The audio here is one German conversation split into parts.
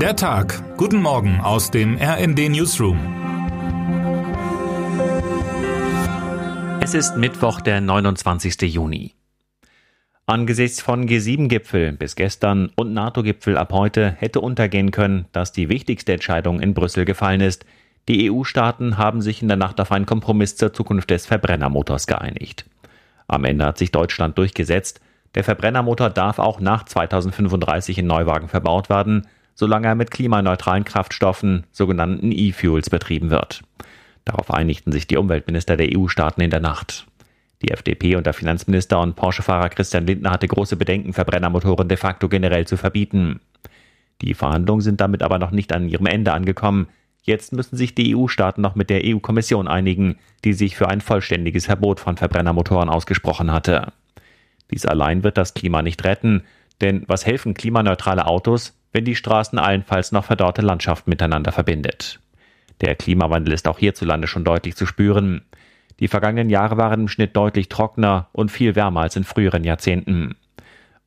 Der Tag. Guten Morgen aus dem RND Newsroom. Es ist Mittwoch, der 29. Juni. Angesichts von G7-Gipfel bis gestern und NATO-Gipfel ab heute hätte untergehen können, dass die wichtigste Entscheidung in Brüssel gefallen ist. Die EU-Staaten haben sich in der Nacht auf einen Kompromiss zur Zukunft des Verbrennermotors geeinigt. Am Ende hat sich Deutschland durchgesetzt. Der Verbrennermotor darf auch nach 2035 in Neuwagen verbaut werden solange er mit klimaneutralen Kraftstoffen, sogenannten E-Fuels, betrieben wird. Darauf einigten sich die Umweltminister der EU-Staaten in der Nacht. Die FDP und der Finanzminister und Porsche-Fahrer Christian Lindner hatte große Bedenken, Verbrennermotoren de facto generell zu verbieten. Die Verhandlungen sind damit aber noch nicht an ihrem Ende angekommen. Jetzt müssen sich die EU-Staaten noch mit der EU-Kommission einigen, die sich für ein vollständiges Verbot von Verbrennermotoren ausgesprochen hatte. Dies allein wird das Klima nicht retten, denn was helfen klimaneutrale Autos, wenn die Straßen allenfalls noch verdorrte Landschaften miteinander verbindet. Der Klimawandel ist auch hierzulande schon deutlich zu spüren. Die vergangenen Jahre waren im Schnitt deutlich trockener und viel wärmer als in früheren Jahrzehnten.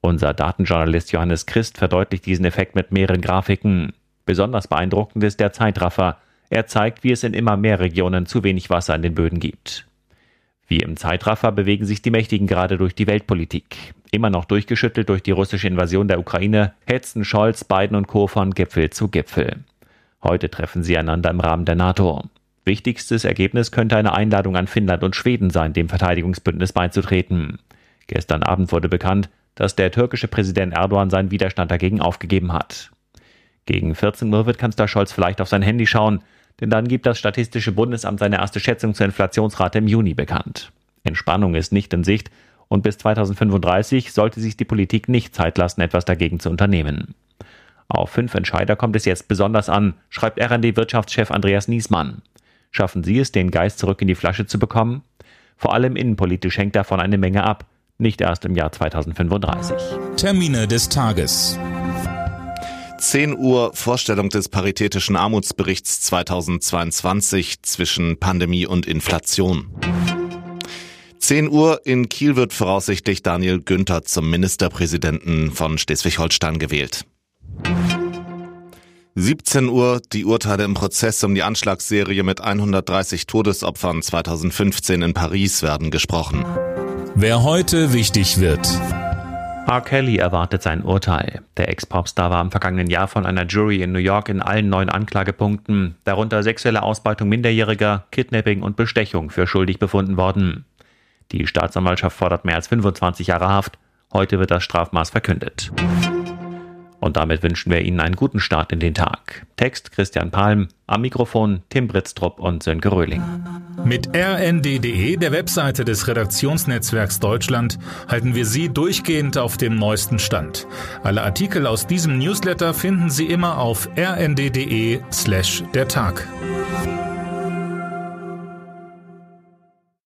Unser Datenjournalist Johannes Christ verdeutlicht diesen Effekt mit mehreren Grafiken. Besonders beeindruckend ist der Zeitraffer. Er zeigt, wie es in immer mehr Regionen zu wenig Wasser in den Böden gibt. Wie im Zeitraffer bewegen sich die Mächtigen gerade durch die Weltpolitik. Immer noch durchgeschüttelt durch die russische Invasion der Ukraine, hetzen Scholz, Biden und Co. von Gipfel zu Gipfel. Heute treffen sie einander im Rahmen der NATO. Wichtigstes Ergebnis könnte eine Einladung an Finnland und Schweden sein, dem Verteidigungsbündnis beizutreten. Gestern Abend wurde bekannt, dass der türkische Präsident Erdogan seinen Widerstand dagegen aufgegeben hat. Gegen 14 Uhr wird Kanzler Scholz vielleicht auf sein Handy schauen, denn dann gibt das Statistische Bundesamt seine erste Schätzung zur Inflationsrate im Juni bekannt. Entspannung ist nicht in Sicht und bis 2035 sollte sich die Politik nicht Zeit lassen, etwas dagegen zu unternehmen. Auf fünf Entscheider kommt es jetzt besonders an, schreibt RD-Wirtschaftschef Andreas Niesmann. Schaffen Sie es, den Geist zurück in die Flasche zu bekommen? Vor allem innenpolitisch hängt davon eine Menge ab, nicht erst im Jahr 2035. Termine des Tages. 10 Uhr Vorstellung des Paritätischen Armutsberichts 2022 zwischen Pandemie und Inflation. 10 Uhr in Kiel wird voraussichtlich Daniel Günther zum Ministerpräsidenten von Schleswig-Holstein gewählt. 17 Uhr die Urteile im Prozess um die Anschlagsserie mit 130 Todesopfern 2015 in Paris werden gesprochen. Wer heute wichtig wird. R. Kelly erwartet sein Urteil. Der Ex-Popstar war im vergangenen Jahr von einer Jury in New York in allen neun Anklagepunkten, darunter sexuelle Ausbeutung Minderjähriger, Kidnapping und Bestechung, für schuldig befunden worden. Die Staatsanwaltschaft fordert mehr als 25 Jahre Haft. Heute wird das Strafmaß verkündet. Und damit wünschen wir Ihnen einen guten Start in den Tag. Text Christian Palm, am Mikrofon Tim Britztrup und Sönke Röhling. Mit rnd.de, der Webseite des Redaktionsnetzwerks Deutschland, halten wir Sie durchgehend auf dem neuesten Stand. Alle Artikel aus diesem Newsletter finden Sie immer auf rnd.de slash der Tag.